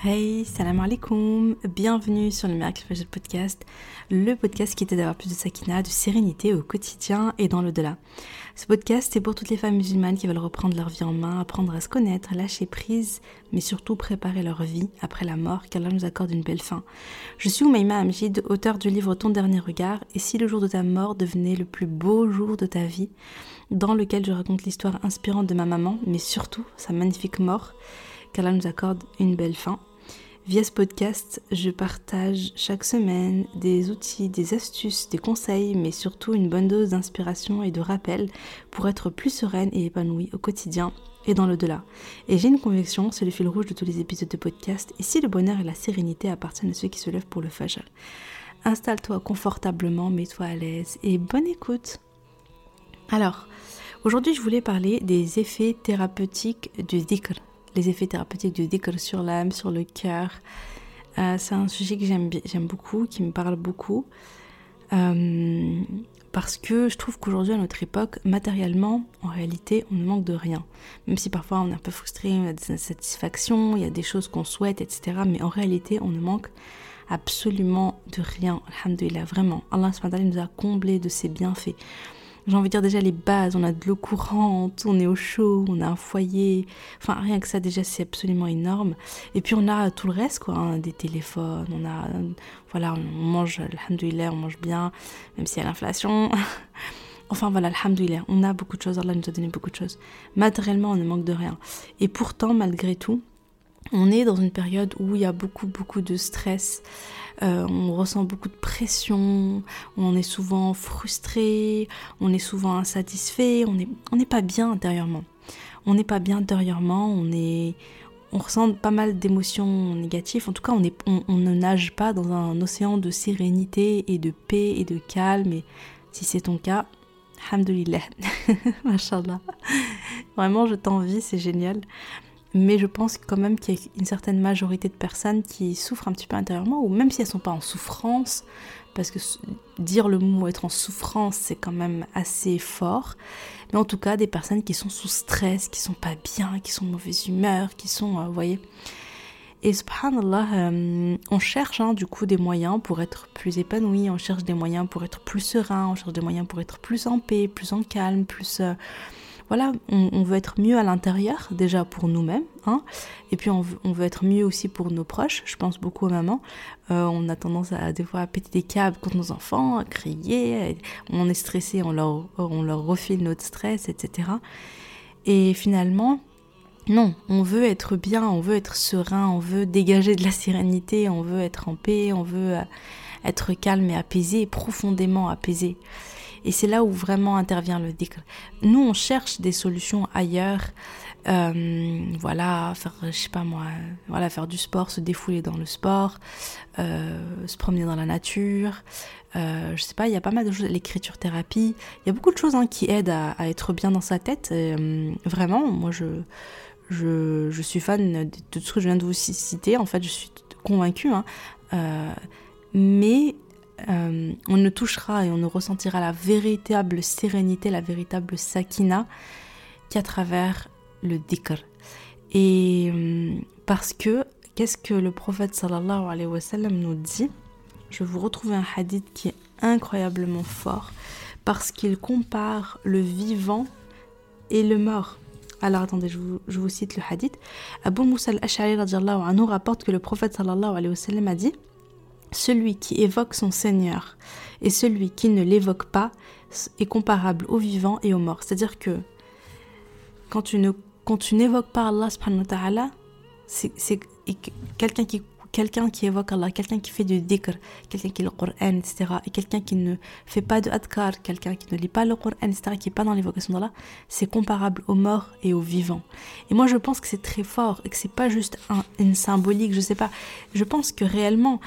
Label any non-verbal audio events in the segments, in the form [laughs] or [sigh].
Hey, salam alaikum, bienvenue sur le Miracle Fajr Podcast, le podcast qui t'aide à avoir plus de sakina, de sérénité au quotidien et dans l'au-delà. Ce podcast est pour toutes les femmes musulmanes qui veulent reprendre leur vie en main, apprendre à se connaître, lâcher prise, mais surtout préparer leur vie après la mort, qu'Allah nous accorde une belle fin. Je suis Oumaima Amjid, auteur du livre Ton dernier regard, et si le jour de ta mort devenait le plus beau jour de ta vie, dans lequel je raconte l'histoire inspirante de ma maman, mais surtout sa magnifique mort, qu'Allah nous accorde une belle fin. Via ce podcast, je partage chaque semaine des outils, des astuces, des conseils, mais surtout une bonne dose d'inspiration et de rappel pour être plus sereine et épanouie au quotidien et dans l'au-delà. Et j'ai une conviction, c'est le fil rouge de tous les épisodes de podcast, ici le bonheur et la sérénité appartiennent à ceux qui se lèvent pour le fajr. Installe-toi confortablement, mets-toi à l'aise et bonne écoute. Alors, aujourd'hui je voulais parler des effets thérapeutiques du dhikr les effets thérapeutiques du dhikr sur l'âme, sur le cœur. Euh, c'est un sujet que j'aime, beaucoup, qui me parle beaucoup. Euh, parce que je trouve qu'aujourd'hui, à notre époque, matériellement, en réalité, on ne manque de rien. Même si parfois on est un peu frustré, on a des insatisfactions, il y a des choses qu'on souhaite, etc. Mais en réalité, on ne manque absolument de rien. Alhamdulillah, vraiment. Allah nous a comblé de ses bienfaits j'ai envie de dire déjà les bases, on a de l'eau courante, on est au chaud, on a un foyer, enfin rien que ça déjà c'est absolument énorme. Et puis on a tout le reste quoi, hein, des téléphones, on a, voilà, on mange, alhamdoulilah, on mange bien, même s'il y a l'inflation. [laughs] Enfin voilà, alhamdoulilah, on a beaucoup de choses, Allah nous a donné beaucoup de choses. Matériellement, on ne manque de rien. Et pourtant, malgré tout, on est dans une période où il y a beaucoup, beaucoup de stress, euh, on ressent beaucoup de pression, on est souvent frustré, on est souvent insatisfait, on n'est on pas bien intérieurement. On n'est pas bien intérieurement, on est... On ressent pas mal d'émotions négatives. En tout cas, on, ne nage pas dans un océan de sérénité et de paix et de calme. Et si c'est ton cas, alhamdoulilah, [laughs] mashallah. Vraiment, je t'envie, c'est génial mais je pense quand même qu'il y a une certaine majorité de personnes qui souffrent un petit peu intérieurement, ou même si elles ne sont pas en souffrance, parce que dire le mot être en souffrance, c'est quand même assez fort, mais en tout cas des personnes qui sont sous stress, qui sont pas bien, qui sont de mauvaise humeur, qui sont, euh, voyez. Et subhanallah, euh, on cherche hein, du coup des moyens pour être plus épanoui, on cherche des moyens pour être plus serein, on cherche des moyens pour être plus en paix, plus en calme, plus... Euh, voilà, on, veut être mieux à l'intérieur, déjà pour nous-mêmes, hein, et puis on veut, être mieux aussi pour nos proches. Je pense beaucoup aux mamans. Euh, on a tendance à des fois à péter des câbles contre nos enfants, à crier, on est stressé, on leur, on leur refile notre stress, etc. Et finalement, non, on veut être bien, on veut être serein, on veut dégager de la sérénité, on veut être en paix, on veut euh, être calme et apaisé, profondément apaisé. Et c'est là où vraiment intervient le dhikr. Nous, on cherche des solutions ailleurs. Euh, voilà, faire, je sais pas moi, voilà, faire du sport, se défouler dans le sport, euh, se promener dans la nature. Euh, je sais pas, il y a pas mal de choses, l'écriture thérapie. Il y a beaucoup de choses hein, qui aident à, être bien dans sa tête. vraiment, moi, je, je, je, suis fan de tout ce que je viens de vous citer. En fait, je suis convaincue. Hein. mais euh, on ne touchera et on ne ressentira la véritable sérénité, la véritable sakina qu'à travers le dhikr. Et euh, parce que, qu'est-ce que le prophète sallallahu alayhi wa sallam nous dit? Je vais vous retrouver un hadith qui est incroyablement fort parce qu'il compare le vivant et le mort. Alors attendez, je vous, cite le hadith. Abu Musa al-Ash'ari rapporte que le prophète sallallahu alayhi wa sallam a dit celui qui évoque son Seigneur et celui qui ne l'évoque pas est comparable au vivant et au mort. C'est-à-dire que quand tu ne quand tu n'évoques pas Allah subhanahu wa ta'ala, c'est quelqu'un qui quelqu'un qui évoque Allah, quelqu'un qui fait du dhikr, quelqu'un qui lit le Coran, etc. Et quelqu'un qui ne fait pas de adkar, quelqu'un qui ne lit pas le Coran, etc., qui n'est pas dans l'évocation d'Allah, c'est comparable aux morts et aux vivants. Et moi, je pense que c'est très fort et que c'est pas juste un, une symbolique, je sais pas. Je pense que réellement,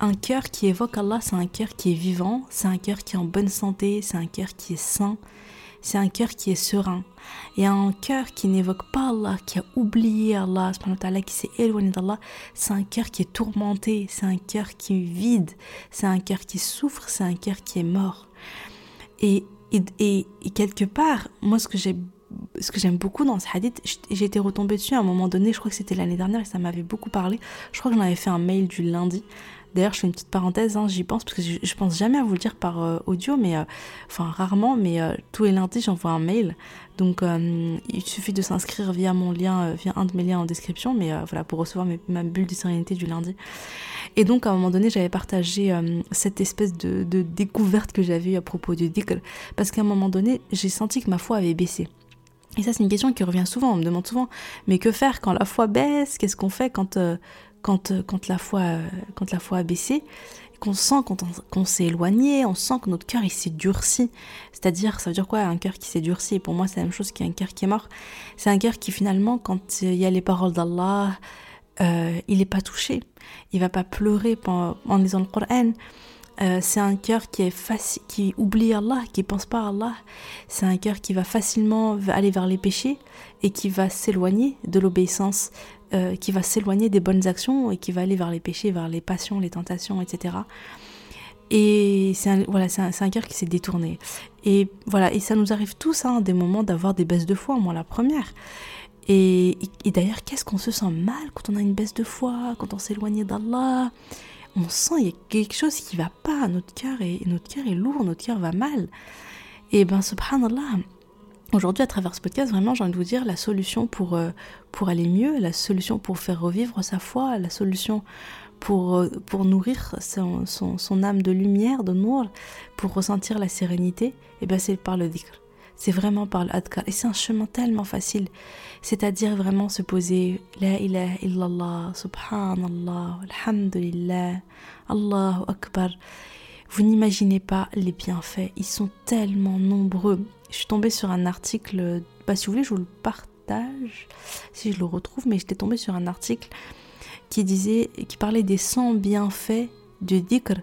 un cœur qui évoque Allah, c'est un cœur qui est vivant, c'est un cœur qui est en bonne santé, c'est un cœur qui est sain, c'est un cœur qui est serein. Et un cœur qui n'évoque pas Allah, qui a oublié Allah, qui s'est éloigné d'Allah, c'est un cœur qui est tourmenté, c'est un cœur qui est vide, c'est un cœur qui souffre, c'est un cœur qui est mort. Et, et, quelque part, moi ce que j'ai ce que j'aime beaucoup dans ce hadith, j'ai été retombée dessus à un moment donné, je crois que c'était l'année dernière et ça m'avait beaucoup parlé. Je crois que j'en avais fait un mail du lundi. D'ailleurs, je fais une petite parenthèse, hein, j'y pense parce que je, pense jamais à vous le dire par euh, audio, mais euh, enfin rarement, mais euh, tous les lundis j'envoie un mail. Donc il suffit de s'inscrire via mon lien, via un de mes liens en description, mais voilà pour recevoir ma bulle de sérénité du lundi. Et donc à un moment donné, j'avais partagé cette espèce de, découverte que j'avais eu à propos du dhikr, parce qu'à un moment donné, j'ai senti que ma foi avait baissé. Et ça, c'est une question qui revient souvent, on me demande souvent, mais que faire quand la foi baisse? Qu'est-ce qu'on fait quand, euh, quand, la foi, euh, quand la foi a baissé, qu'on sent qu'on s'est éloigné, on sent que notre cœur il s'est durci. C'est-à-dire, ça veut dire quoi un cœur qui s'est durci? Pour moi, c'est la même chose qu'un cœur qui est mort. C'est un cœur qui finalement, quand il y a les paroles d'Allah, euh, il n'est pas touché. Il va pas pleurer en lisant le Coran. c'est un cœur qui est qui oublie Allah, qui pense pas à Allah. C'est un cœur qui va facilement aller vers les péchés et qui va s'éloigner de l'obéissance euh, qui va s'éloigner des bonnes actions et qui va aller vers les péchés, vers les passions, les tentations, etc. Et c'est un, voilà, c'est un, cœur qui s'est détourné. Et voilà, et ça nous arrive tous hein, des moments d'avoir des baisses de foi, moi la première. Et, d'ailleurs, qu'est-ce qu'on se sent mal quand on a une baisse de foi, quand on s'éloigne d'Allah? On sent qu'il y a quelque chose qui va pas, notre cœur est, notre cœur est lourd, notre cœur va mal. Et ben, subhanallah, Aujourd'hui, à travers ce podcast, vraiment, j'ai envie de vous dire la solution pour, euh, pour aller mieux, la solution pour faire revivre sa foi, la solution pour, euh, pour nourrir son, son, âme de lumière, de noir, pour ressentir la sérénité, et eh ben c'est par le dhikr. C'est vraiment par le adkar. Et c'est un chemin tellement facile. C'est-à-dire vraiment se poser La ilaha illallah, subhanallah, alhamdulillah, Allahu akbar. Vous n'imaginez pas les bienfaits. Ils sont tellement nombreux. Je suis tombée sur un article, bah, si vous voulez, je vous le partage, si je le retrouve, mais j'étais tombée sur un article qui disait, qui parlait des 100 bienfaits du dhikr.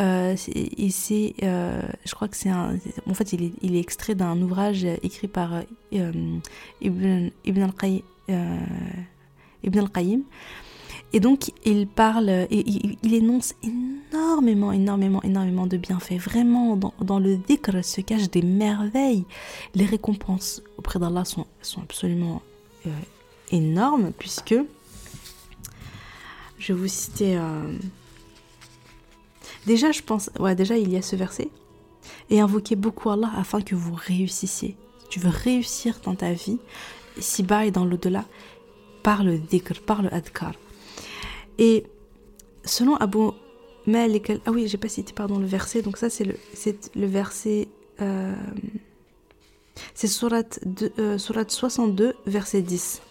Euh, et c'est, euh, je crois que c'est un, en fait, il est, extrait d'un ouvrage écrit par euh, Ibn, Ibn al-Qayyim. Ibn al-Qayyim et donc, il parle, et il, énonce énormément, énormément, énormément de bienfaits. Vraiment, dans, le dhikr se cachent des merveilles. Les récompenses auprès d'Allah sont, absolument euh, énormes, puisque, je vais vous citer... Euh, déjà, je pense, ouais, déjà, il y a ce verset. Et invoquez beaucoup Allah afin que vous réussissiez. Si tu veux réussir dans ta vie, ici-bas et dans l'au-delà, par le dhikr, par le adkar. Et selon Abu Malik, ah oui, j'ai pas cité pardon le verset, donc ça c'est le, le verset, euh, c'est surat, euh, surat 62, verset 10.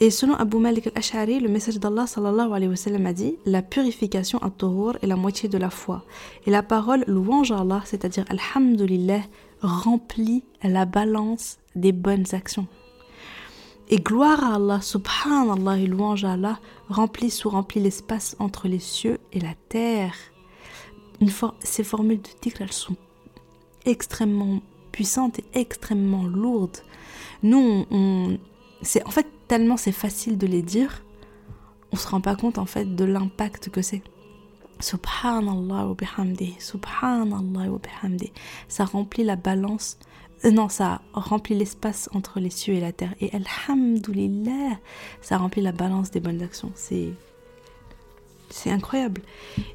Et selon Abu Malik al-Ash'ari, le message d'Allah sallallahu alayhi wa sallam a dit La purification à Tohur est la moitié de la foi. Et la parole louange à Allah, c'est-à-dire Alhamdulillah, remplit la balance des bonnes actions. Et gloire à Allah, subhanallah et louange à Allah, remplissent ou remplit l'espace entre les cieux et la terre. Une ces formules de dhikr, elles sont extrêmement puissantes et extrêmement lourdes. Nous, c'est en fait tellement c'est facile de les dire, on se rend pas compte en fait de l'impact que c'est. Subhanallah wa bihamdi, subhanallah wa bihamdi. Ça remplit la balance euh, non, ça remplit l'espace entre les cieux et la terre. Et Alhamdulillah, ça remplit la balance des bonnes actions. C'est. C'est incroyable.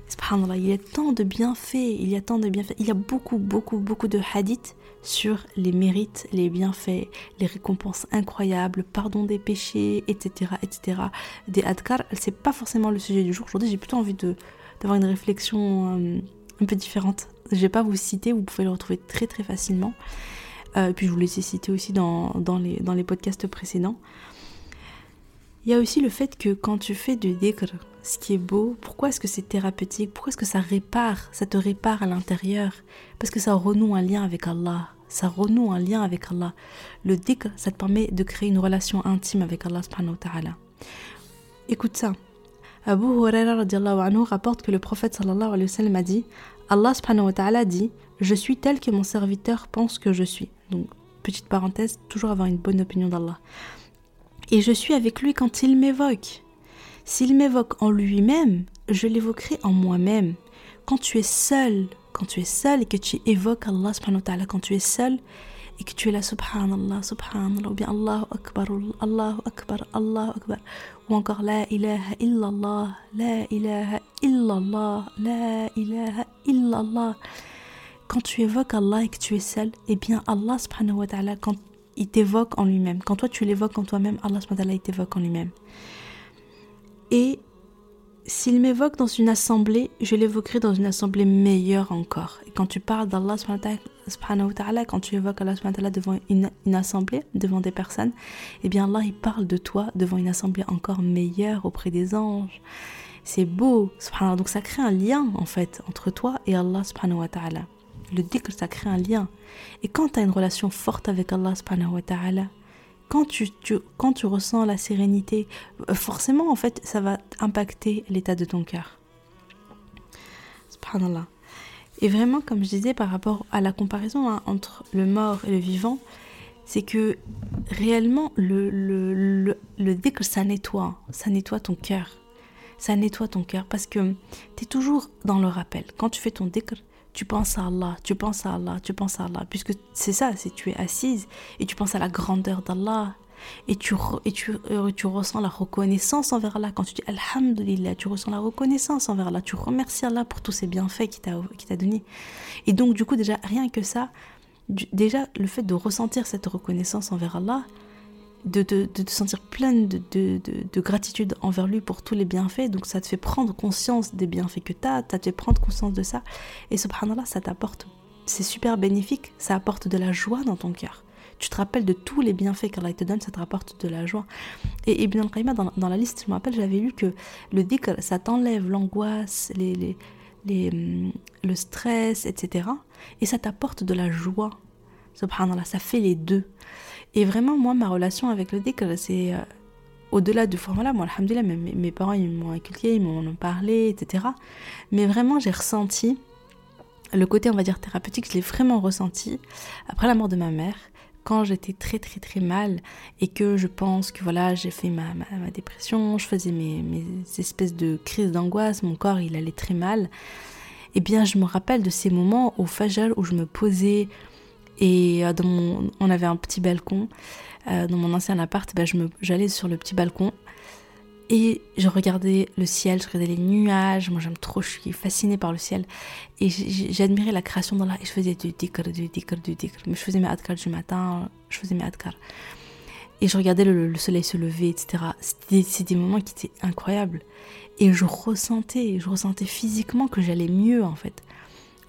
Subhanallah, il y a tant de bienfaits, il y a tant de bienfaits. Il y a beaucoup, beaucoup, beaucoup de hadiths sur les mérites, les bienfaits, les récompenses incroyables, pardon des péchés, etc., etc. Des adkar, c'est pas forcément le sujet du jour. Aujourd'hui, j'ai plutôt envie de d'avoir une réflexion euh, un peu différente. Je vais pas vous citer, vous pouvez le retrouver très très facilement. Euh, puis je vous l'ai cité aussi dans, les, dans les podcasts précédents. Il y a aussi le fait que quand tu fais du dhikr, ce qui est beau, pourquoi est-ce que c'est thérapeutique? Pourquoi est-ce que ça répare Ça te répare à l'intérieur? Parce que ça renoue un lien avec Allah. Ça renoue un lien avec Allah. Le dhikr, ça te permet de créer une relation intime avec Allah subhanahu ta'ala. Écoute ça. Abu Huraira anhu rapporte que le prophète sallallahu alayhi wa sallam a dit Allah subhanahu wa ta'ala dit Je suis tel que mon serviteur pense que je suis. Donc, petite parenthèse, toujours avoir une bonne opinion d'Allah. Et je suis avec lui quand il m'évoque. S'il m'évoque en lui-même, je l'évoquerai en moi-même. Quand tu es seul, quand tu es seul et que tu évoques Allah subhanahu wa quand tu es seul et que tu es là subhanallah, subhanallah, ou bien Allahu Akbar, Allahu Akbar, Allahu Akbar, ou encore La ilaha illallah, La ilaha illallah, La ilaha illallah. Quand tu évoques Allah et que tu es seul, eh bien Allah subhanahu wa ta'ala, quand il t'évoque en lui-même, quand toi tu l'évoques en toi-même, Allah subhanahu ta'ala il t'évoque en lui-même. Et s'il m'évoque dans une assemblée, je l'évoquerai dans une assemblée meilleure encore. Et quand tu parles d'Allah, quand tu évoques Allah devant une, assemblée, devant des personnes, eh bien Allah, il parle de toi devant une assemblée encore meilleure auprès des anges. C'est beau, donc ça crée un lien en fait entre toi et Allah subhanahu ta'ala. Le que ça crée un lien. Et quand tu as une relation forte avec Allah subhanahu wa ta'ala, quand tu, quand tu ressens la sérénité, euh, forcément, en fait, ça va impacter l'état de ton cœur. Et vraiment, comme je disais, par rapport à la comparaison hein, entre le mort et le vivant, c'est que réellement, le, le, le, que ça nettoie, ça nettoie ton cœur. Ça nettoie ton cœur parce que tu es toujours dans le rappel. Quand tu fais ton dhikr, tu penses à Allah, tu penses à Allah, tu penses à Allah, puisque c'est ça, c'est tu es assise et tu penses à la grandeur d'Allah et tu, et tu, euh, tu ressens la reconnaissance envers Allah. Quand tu dis Alhamdulillah, tu ressens la reconnaissance envers Allah, tu remercies Allah pour tous ces bienfaits qu'il t'a donné. Et donc, du coup, déjà, rien que ça, déjà, le fait de ressentir cette reconnaissance envers Allah, de, te sentir pleine de, gratitude envers lui pour tous les bienfaits. Donc ça te fait prendre conscience des bienfaits que tu as, ça te fait prendre conscience de ça. Et subhanallah, ça t'apporte, c'est super bénéfique, ça apporte de la joie dans ton cœur. Tu te rappelles de tous les bienfaits qu'Allah te donne, ça te rapporte de la joie. Et Ibn al-Qayyim, dans, la liste, je me rappelle, j'avais lu que le dhikr, ça t'enlève l'angoisse, les, les, hum, le stress, etc. Et ça t'apporte de la joie. Subhanallah, ça fait les deux. Et vraiment, moi, ma relation avec le dhikr, c'est euh, au-delà du format moi, alhamdoulilah, mes, mes parents, ils m'ont inculqué, ils m'en ont parlé, etc. Mais vraiment, j'ai ressenti le côté, on va dire, thérapeutique, je l'ai vraiment ressenti après la mort de ma mère, quand j'étais très, très, très mal et que je pense que voilà, j'ai fait ma, ma, dépression, je faisais mes, mes espèces de crises d'angoisse, mon corps, il allait très mal. Eh bien, je me rappelle de ces moments au Fajr où je me posais et euh, dans on avait un petit balcon. Euh, dans mon ancien appart, bah, j'allais sur le petit balcon et je regardais le ciel, je regardais les nuages. Moi, j'aime trop, je suis fascinée par le ciel. Et j'admirais la création d'Allah. Et je faisais du dhikr, du dhikr, du dhikr. Mais je faisais mes adkar du matin, je faisais mes adkar. Et je regardais le, soleil se lever, etc. C'était des moments qui étaient incroyables. Et je ressentais, je ressentais physiquement que j'allais mieux, en fait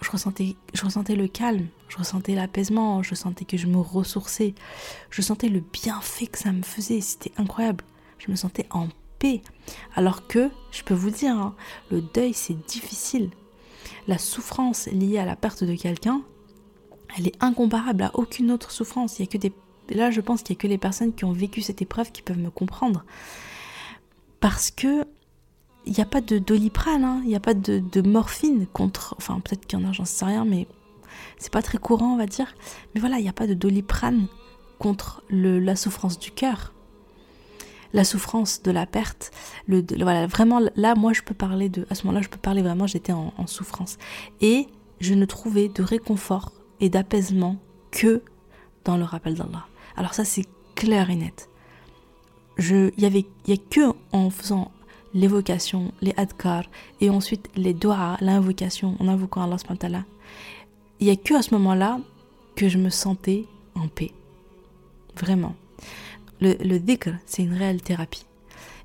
je ressentais, je ressentais le calme, je ressentais l'apaisement, je sentais que je me ressourçais, je sentais le bienfait que ça me faisait, c'était incroyable. Je me sentais en paix. Alors que, je peux vous dire, hein, le deuil c'est difficile. La souffrance liée à la perte de quelqu'un, elle est incomparable à aucune autre souffrance. Il y a que des là, je pense qu'il y a que les personnes qui ont vécu cette épreuve qui peuvent me comprendre. Parce que il n'y a pas de doliprane, hein. il n'y a pas de, morphine contre. Enfin, peut-être qu'il y en a, j'en sais rien, mais c'est pas très courant, on va dire. Mais voilà, il n'y a pas de doliprane contre le, la souffrance du cœur, la souffrance de la perte. Le, voilà, vraiment, là, moi, je peux parler de. À ce moment-là, je peux parler vraiment, j'étais en, souffrance. Et je ne trouvais de réconfort et d'apaisement que dans le rappel d'Allah. Alors, ça, c'est clair et net. Il n'y y a que en faisant l'évocation, les adkar, et ensuite les doigts, l'invocation, en invoquant Allah il n'y a que à ce moment-là que je me sentais en paix. Vraiment. Le, le dhikr, c'est une réelle thérapie.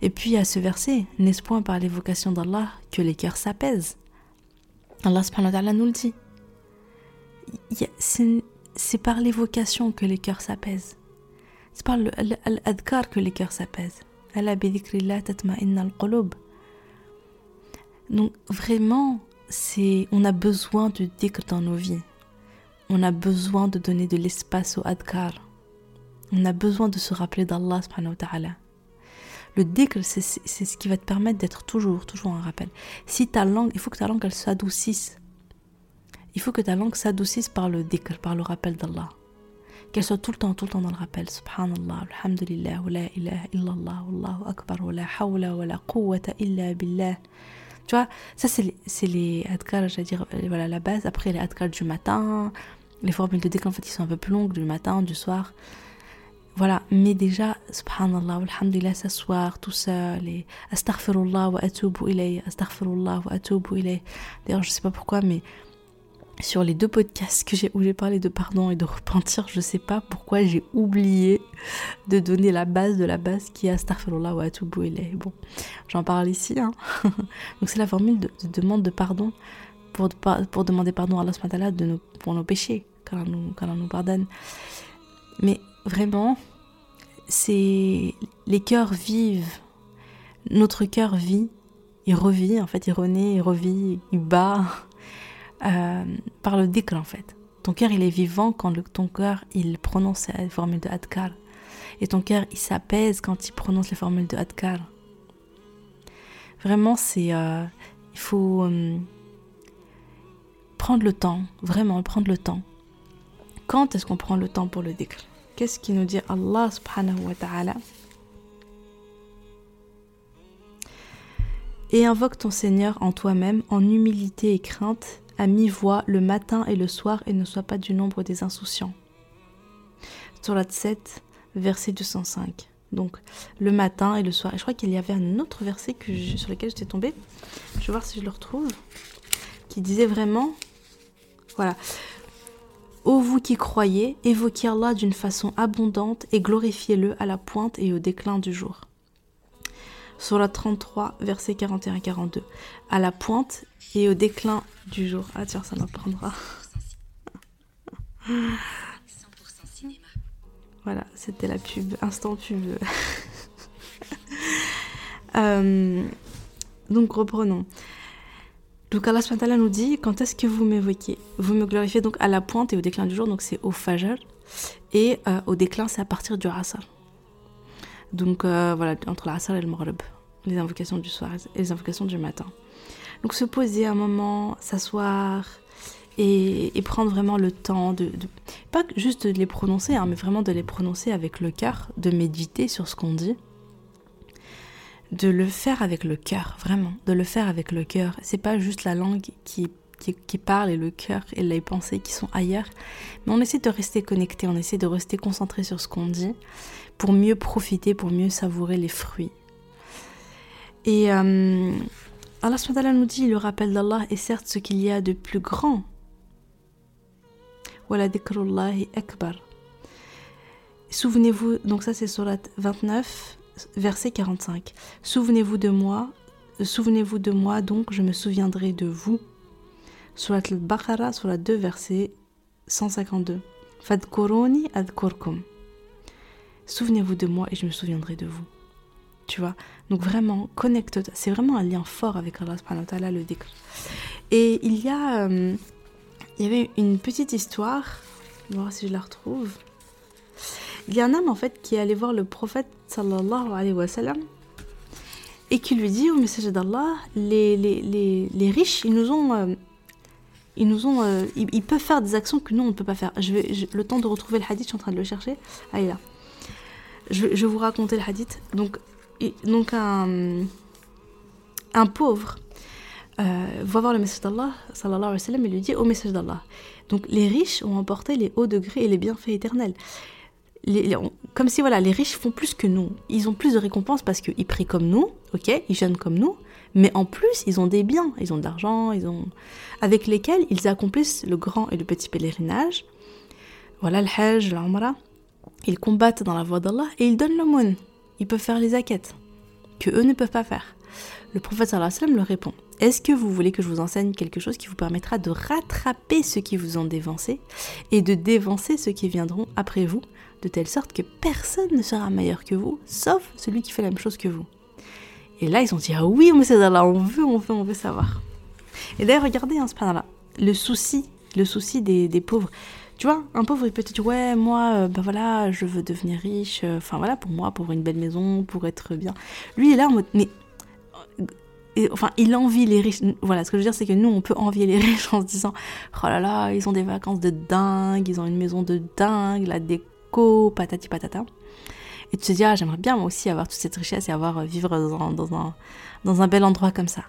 Et puis à ce verset, n'est-ce point par l'évocation d'Allah que les cœurs s'apaisent? Allah subhanahu wa nous le dit. C'est par l'évocation que les cœurs s'apaisent. C'est par l'adkar que les cœurs s'apaisent. Donc vraiment, c'est on a besoin de dhikr dans nos vies. On a besoin de donner de l'espace au adkar. On a besoin de se rappeler d'Allah subhanahu wa Le dhikr, c'est ce qui va te permettre d'être toujours, toujours en rappel. Si ta langue, il faut que ta langue, elle s'adoucisse. Il faut que ta langue s'adoucisse par le dhikr, par le rappel d'Allah qu'elle soit tout le temps, tout le temps dans le rappel. Subhanallah, alhamdulillah, wa la ilaha illallah, wallahu akbar, wa la hawla wa la quwwata illa billah. Tu vois, ça c'est les, les adkar, j'allais dire, voilà, la base. Après, les adkar du matin, les formules de déclin, en fait, qui sont un peu plus longues, du matin, du soir. Voilà, mais déjà, subhanallah, alhamdulillah, s'asseoir tout seul et astaghfirullah wa atubu ilay, astaghfirullah wa atubu ilay. D'ailleurs, je sais pas pourquoi, mais sur les deux podcasts que j'ai où j'ai parlé de pardon et de repentir, je sais pas pourquoi j'ai oublié de donner la base de la base qui est astaghfirullah wa atubu ilay. Bon, j'en parle ici. Hein. [laughs] Donc c'est la formule de, demande de pardon pour, pour demander pardon à Allah de nos, pour nos péchés, quand on nous, quand on nous pardonne. Mais vraiment, c'est les cœurs vivent. Notre cœur vit, il revit, en fait, il renaît, il revit, il bat euh, par le dhikr en fait. Ton cœur il est vivant quand ton cœur il prononce les formules de Adkar. Et ton cœur il s'apaise quand il prononce les formules de Adkar. Vraiment c'est... Euh, il faut euh, prendre le temps, vraiment prendre le temps. Quand est-ce qu'on prend le temps pour le dhikr? Qu'est-ce qui nous dit Allah subhanahu wa ta'ala? Et invoque ton Seigneur en toi-même en humilité et crainte à mi-voix le matin et le soir et ne sois pas du nombre des insouciants. Surat 7, verset 205. Donc le matin et le soir. Je crois qu'il y avait un autre verset que sur lequel j'étais tombée. Je vais voir si je le retrouve. Qui disait vraiment, voilà, Ô vous qui croyez, évoquez Allah d'une façon abondante et glorifiez-le à la pointe et au déclin du jour. Surat 33, versets 41-42. À la pointe et au déclin du jour. Ah tiens, ça m'apprendra. voilà, c'était la pub, instant pub. [laughs] Euh, donc reprenons. Donc Allah subhanahu nous dit quand est-ce que vous m'évoquez? Vous me glorifiez donc à la pointe et au déclin du jour, donc c'est au fajr. Et euh, au déclin, c'est à partir du asr. Donc euh, voilà, entre l'asr et le maghrib, les invocations du soir et les invocations du matin. Donc se poser un moment, s'asseoir et, prendre vraiment le temps de, pas juste de les prononcer, hein, mais vraiment de les prononcer avec le cœur, de méditer sur ce qu'on dit, de le faire avec le cœur, vraiment, de le faire avec le cœur. C'est pas juste la langue qui, qui, parle et le cœur et les pensées qui sont ailleurs, mais on essaie de rester connecté, on essaie de rester concentré sur ce qu'on dit pour mieux profiter, pour mieux savourer les fruits. Et euh, Allah nous dit le rappel d'Allah est certes ce qu'il y a de plus grand. akbar. Souvenez-vous, donc ça c'est surat 29, verset 45. Souvenez-vous de moi, souvenez-vous de moi, donc je me souviendrai de vous. Surat al-Baqarah, surat 2, verset 152. Fadkuruni adkurkum. Souvenez-vous de moi et je me souviendrai de vous. Tu vois Donc vraiment, connecte-toi. C'est vraiment un lien fort avec Allah subhanahu wa le dhikr. Et il y a... Euh, il y avait une petite histoire. On va voir si je la retrouve. Il y a un homme en fait qui est allé voir le prophète sallallahu alayhi wa sallam et qui lui dit au message d'Allah les, les, les, les, riches ils nous ont euh, ils nous ont euh, ils, peuvent faire des actions que nous on ne peut pas faire je vais le temps de retrouver le hadith je suis en train de le chercher ah il est là je, je vais vous raconter le hadith donc donc un, un pauvre euh, va voir le message d'Allah, sallallahu alayhi wa et lui dit au message d'Allah. Donc les riches ont emporté les hauts degrés et les bienfaits éternels. comme si voilà, les riches font plus que nous. Ils ont plus de récompenses parce qu'ils prient comme nous, ok, ils jeûnent comme nous, mais en plus ils ont des biens, ils ont de l'argent, ils ont avec lesquels ils accomplissent le grand et le petit pèlerinage. Voilà le Hajj, l'Umrah. Ils combattent dans la voie d'Allah et ils donnent l'aumône ils peuvent faire les aquettes, que eux ne peuvent pas faire. Le prophète sallam leur répond Est-ce que vous voulez que je vous enseigne quelque chose qui vous permettra de rattraper ceux qui vous ont dévancé et de dévancer ceux qui viendront après vous, de telle sorte que personne ne sera meilleur que vous, sauf celui qui fait la même chose que vous? Et là, ils ont dit Ah oui, mais c'est là, on veut, on veut, on veut savoir. Et d'ailleurs, regardez, hein, là le souci, le souci des, des pauvres. Tu vois, un pauvre, il peut te dire, ouais, moi, euh, ben voilà, je veux devenir riche, euh, enfin voilà, pour moi, pour une belle maison, pour être bien. Lui, il est là en mode, mais. Euh, enfin, il envie les riches. Voilà, ce que je veux dire, c'est que nous, on peut envier les riches en se disant, oh là là, ils ont des vacances de dingue, ils ont une maison de dingue, la déco, patati patata. Et tu te dis, ah, j'aimerais bien moi aussi avoir toute cette richesse et avoir vivre dans, dans, un, dans un bel endroit comme ça.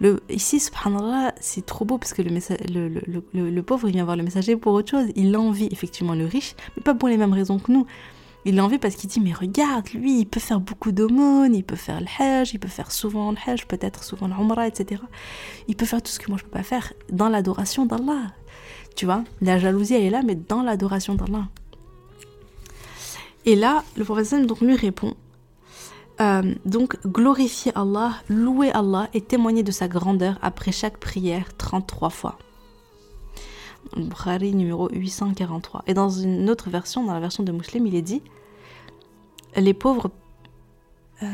Le, ici, subhanallah, c'est trop beau parce que le, le, le, pauvre, il vient voir le messager pour autre chose. Il envie effectivement le riche, mais pas pour les mêmes raisons que nous. Il l'envie parce qu'il dit Mais regarde, lui, il peut faire beaucoup d'aumônes, il peut faire le hajj, il peut faire souvent le hajj, peut-être souvent l'umrah, etc. Il peut faire tout ce que moi je peux pas faire dans l'adoration d'Allah. Tu vois, la jalousie, elle est là, mais dans l'adoration d'Allah. Et là, le professeur donc lui répond euh, donc, glorifier Allah, louer Allah et témoigner de sa grandeur après chaque prière 33 fois. Bukhari numéro 843. Et dans une autre version, dans la version de Muslim, il est dit Les pauvres. Euh,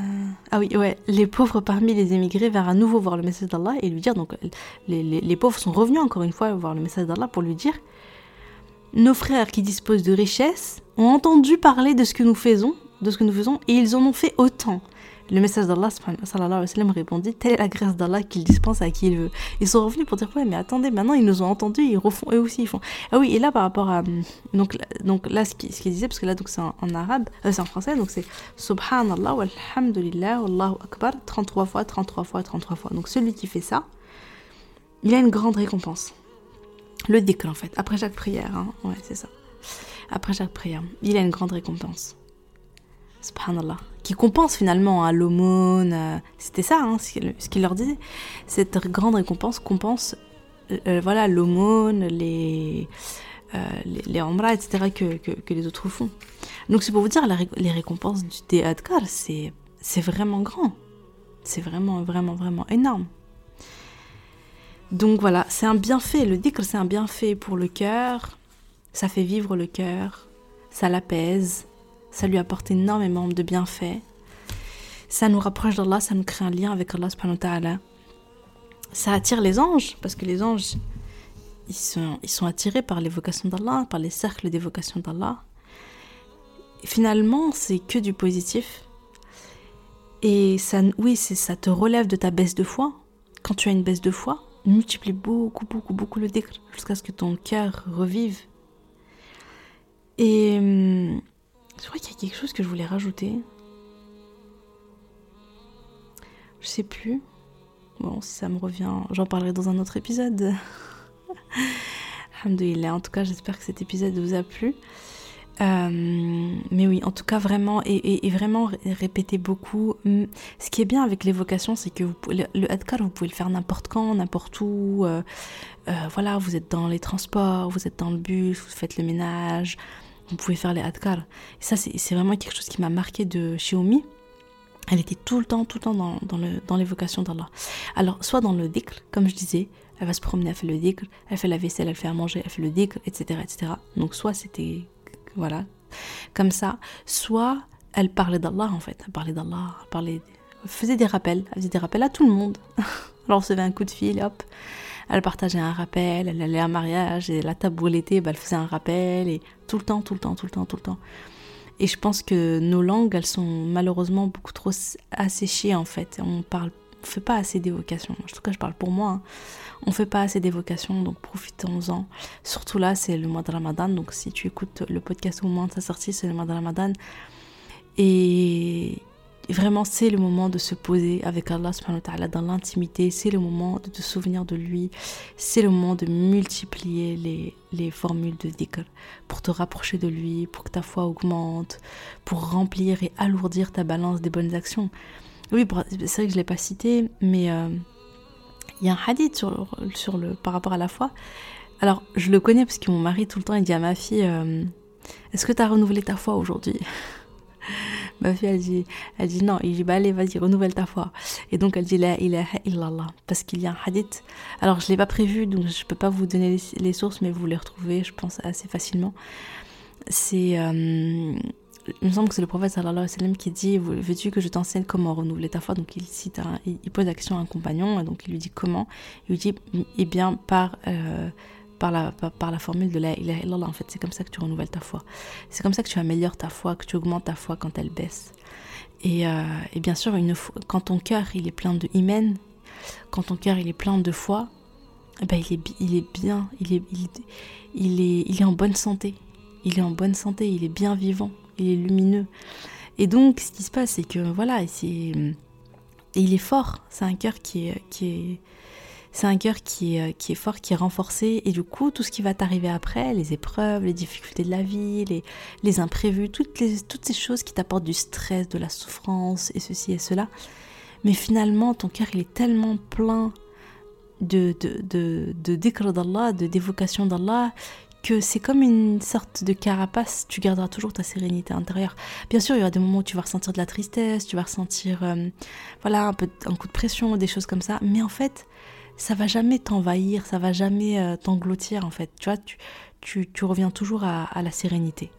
ah oui, ouais, les pauvres parmi les émigrés vers à nouveau voir le message d'Allah et lui dire donc, les, les pauvres sont revenus encore une fois voir le message d'Allah pour lui dire Nos frères qui disposent de richesses ont entendu parler de ce que nous faisons de ce que nous faisons et ils en ont fait autant. Le message d'Allah répondit Telle est la grâce d'Allah qu'il dispense à qui il veut. Ils sont revenus pour dire Ouais, mais attendez, maintenant ils nous ont entendus, ils refont eux aussi. Ils font. Ah oui, et là par rapport à. Donc, donc là, ce qu'il disait, parce que là, c'est en, arabe, euh, c'est en français, donc c'est Subhanallah walhamdulillah wallahu akbar 33 fois, 33 fois, 33 fois. Donc celui qui fait ça, il a une grande récompense. Le dhikr en fait, après chaque prière. Hein. Ouais, c'est ça. Après chaque prière, il a une grande récompense subhanallah, qui compense finalement à hein, l'aumône. Euh, c'était ça, hein, ce qu'il leur disait. Cette grande récompense compense euh, euh, voilà l'aumône, les, les, les etc. Que, que, les autres font. Donc c'est pour vous dire, les récompenses du Adkar, c'est vraiment grand. C'est vraiment, vraiment, vraiment énorme. Donc voilà, c'est un bienfait. Le dhikr, c'est un bienfait pour le cœur. Ça fait vivre le cœur. Ça l'apaise ça lui apporte énormément de bienfaits. Ça nous rapproche d'Allah, ça nous crée un lien avec Allah. Ça attire les anges, parce que les anges, ils sont, ils sont attirés par l'évocation d'Allah, par les cercles d'évocation d'Allah. Finalement, c'est que du positif. Et ça, oui, ça te relève de ta baisse de foi. Quand tu as une baisse de foi, multiplie beaucoup, beaucoup, beaucoup le décret jusqu'à ce que ton cœur revive. Et hum, je crois qu'il y a quelque chose que je voulais rajouter. Je sais plus. Bon, ça me revient, j'en parlerai dans un autre épisode. [laughs] Alhamdoulilah. En tout cas, j'espère que cet épisode vous a plu. Euh, mais oui, en tout cas, vraiment, et, vraiment répétez beaucoup. Ce qui est bien avec l'évocation, c'est que le, le adkar, vous pouvez le faire n'importe quand, n'importe où. Euh, euh, voilà, vous êtes dans les transports, vous êtes dans le bus, vous faites le ménage, vous pouvez faire les adkar. Et ça, c'est vraiment quelque chose qui m'a marqué de Xiaomi. Elle était tout le temps, tout le temps dans, dans l'évocation d'Allah. Alors, soit dans le dhikr, comme je disais, elle va se promener, elle fait le dhikr, elle fait la vaisselle, elle fait à manger, elle fait le dhikr, etc. etc. Donc, soit c'était, voilà, comme ça, soit elle parlait d'Allah en fait. Elle parlait d'Allah, elle, parlait, elle faisait des rappels, elle faisait des rappels à tout le monde. [laughs] On recevait un coup de fil, hop, elle partageait un rappel, elle allait à un mariage, et la table où elle était, bah, elle faisait un rappel, et tout le temps, tout le temps, tout le temps, tout le temps. Et je pense que nos langues, elles sont malheureusement beaucoup trop asséchées en fait. On parle, fait pas assez d'évocation. En tout cas, je parle pour moi. Hein. On fait pas assez d'évocation, donc profitons-en. Surtout là, c'est le mois de Ramadan, donc si tu écoutes le podcast au moment de sa sortie, c'est le mois de Ramadan. Et vraiment, c'est le moment de se poser avec Allah dans l'intimité. C'est le moment de te souvenir de lui. C'est le moment de multiplier les, les formules de dhikr pour te rapprocher de lui, pour que ta foi augmente, pour remplir et alourdir ta balance des bonnes actions. Oui, c'est vrai que je ne l'ai pas cité, mais euh, il y a un hadith sur, par rapport à la foi. Alors, je le connais parce que mon mari, tout le temps, il dit à ma fille euh, Est-ce que tu as renouvelé ta foi aujourd'hui? [laughs] Ma fille, elle dit, elle dit non. Il dit, bah allez, vas-y, renouvelle ta foi. Et donc, elle dit, la ilaha illallah. Parce qu'il y a un hadith. Alors, je ne l'ai pas prévu, donc je ne peux pas vous donner les, sources, mais vous les retrouvez, je pense, assez facilement. C'est. Euh, il me semble que c'est le prophète sallallahu alayhi wa sallam qui dit Veux-tu que je t'enseigne comment renouveler ta foi? Donc il cite, il, pose la question à un compagnon, et donc il lui dit comment? Il lui dit Eh bien, par. Euh, par la, formule de la ilaha illallah. En fait, c'est comme ça que tu renouvelles ta foi. C'est comme ça que tu améliores ta foi, que tu augmentes ta foi quand elle baisse. Et, euh, et bien sûr, quand ton cœur il est plein de hymen, quand ton cœur il est plein de foi, eh ben, il, est, bien, il, il, est, il est en bonne santé. Il est en bonne santé, il est bien vivant, il est lumineux. Et donc, ce qui se passe, c'est que voilà, il est fort. C'est un cœur qui est, qui est, c'est un cœur qui est, qui est fort, qui est renforcé. Et du coup, tout ce qui va t'arriver après, les épreuves, les difficultés de la vie, les, les imprévus, toutes, toutes ces choses qui t'apportent du stress, de la souffrance et ceci et cela. Mais finalement, ton cœur, il est tellement plein de, de, de, de d'Allah, de dévocation d'Allah, que c'est comme une sorte de carapace, tu garderas toujours ta sérénité intérieure. Bien sûr, il y aura des moments où tu vas ressentir de la tristesse, tu vas ressentir euh, voilà, un, peu, un coup de pression, des choses comme ça, mais en fait, ça va jamais t'envahir, ça va jamais euh, t'engloutir en fait. Tu vois, tu, reviens toujours à, la sérénité.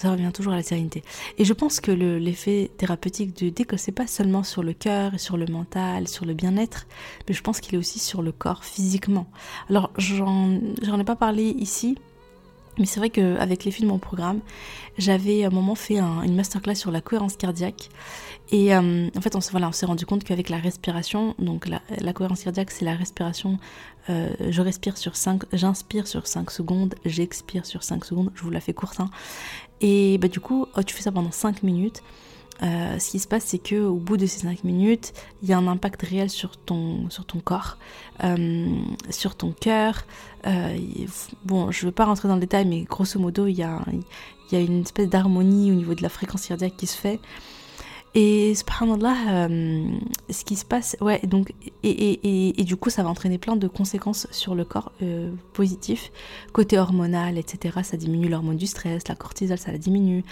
Ça revient toujours à la sérénité. Et je pense que l'effet thérapeutique du ce c'est pas seulement sur le cœur sur le mental, sur le bien-être, mais je pense qu'il est aussi sur le corps physiquement. Alors, j'en ai pas parlé ici, mais c'est vrai qu'avec films de mon programme, j'avais à un moment fait une masterclass sur la cohérence cardiaque. Et euh, en fait, on s'est rendu compte qu'avec la respiration, donc la, cohérence cardiaque, c'est la respiration. Euh, je respire sur 5, j'inspire sur 5 secondes, j'expire sur 5 secondes. Je vous la fais courte. Hein. Et bah, du coup, oh, tu fais ça pendant 5 minutes. Euh, ce qui se passe, c'est que au bout de ces 5 minutes, il y a un impact réel sur ton, corps, euh, sur ton cœur. Euh, bon, je ne veux pas rentrer dans le détail, mais grosso modo, il y a, il y a une espèce d'harmonie au niveau de la fréquence cardiaque qui se fait. Et subhanallah, euh, ce qui se passe, ouais, donc, et, et, et, du coup, ça va entraîner plein de conséquences sur le corps euh, positifs, côté hormonal, etc. Ça diminue l'hormone du stress, la cortisol, ça la diminue.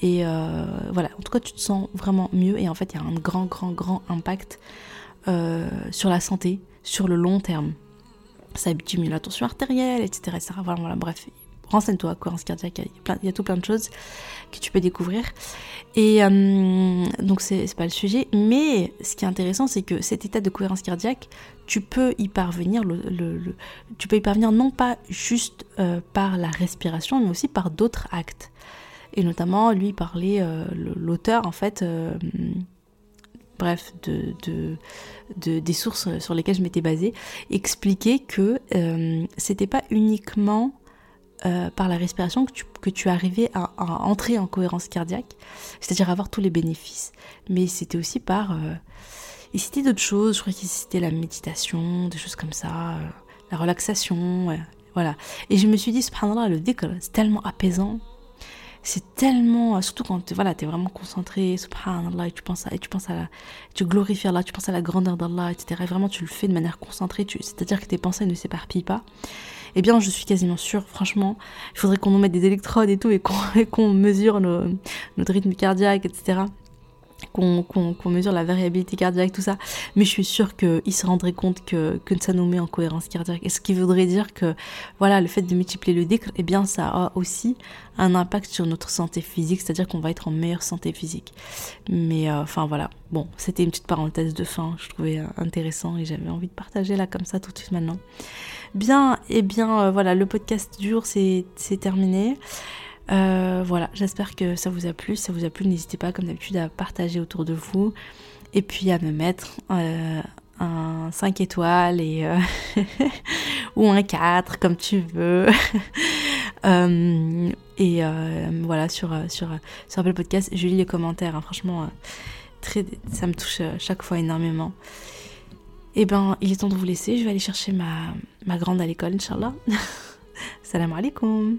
Et euh, voilà, en tout cas, tu te sens vraiment mieux. Et en fait, il y a un grand, grand, grand impact euh, sur la santé, sur le long terme. Ça diminue la tension artérielle, etc. etc. Voilà, bref, renseigne-toi, cohérence cardiaque, il y, a il y a tout plein de choses que tu peux découvrir. Et euh, donc c'est pas le sujet, mais ce qui est intéressant, c'est que cet état de cohérence cardiaque, tu peux y parvenir, tu peux y parvenir non pas juste euh, par la respiration, mais aussi par d'autres actes. Et notamment, lui parlait, euh, l'auteur en fait, bref, de, de, des sources sur lesquelles je m'étais basée, expliquait que c'était pas uniquement euh, par la respiration que tu, que tu arrivais à, entrer en cohérence cardiaque, c'est-à-dire avoir tous les bénéfices. Mais c'était aussi par... Euh, et c'était d'autres choses, je crois qu'il c'était la méditation, des choses comme ça, euh, la relaxation, voilà. Et je me suis dit, subhanallah, le dhikr, c'est tellement apaisant, c'est tellement surtout quand voilà tu es vraiment concentré subhanallah et tu penses à et tu penses à la, tu glorifies Allah tu penses à la grandeur d'Allah etc et vraiment tu le fais de manière concentrée c'est à dire que tes pensées ne s'éparpillent pas eh bien je suis quasiment sûre, franchement, il faudrait qu'on nous mette des électrodes et tout et qu'on [laughs] mesure notre rythme cardiaque, etc. Qu'on mesure la variabilité cardiaque, tout ça. Mais je suis sûre qu'il se rendrait compte que, ça nous met en cohérence cardiaque. Ce qui voudrait dire que, voilà, le fait de multiplier le décre, eh bien, ça a aussi un impact sur notre santé physique, c'est-à-dire qu'on va être en meilleure santé physique. Mais, euh, enfin, voilà. Bon, c'était une petite parenthèse de fin, je trouvais euh, intéressant et j'avais envie de partager là comme ça tout de suite maintenant. Bien, et eh bien euh, voilà, le podcast du jour c'est terminé. Euh, voilà, j'espère que ça vous a plu. Si ça vous a plu, n'hésitez pas comme d'habitude à partager autour de vous et puis à me mettre euh, un 5 étoiles et [laughs] ou un 4 comme tu veux. [laughs] et voilà, sur, sur, sur Apple Podcast, je lis les commentaires. Hein. franchement, ça me touche chaque fois énormément. Eh ben, il est temps de vous laisser. Je vais aller chercher ma, ma grande à l'école, Inch'Allah. [laughs] Salam alaikum.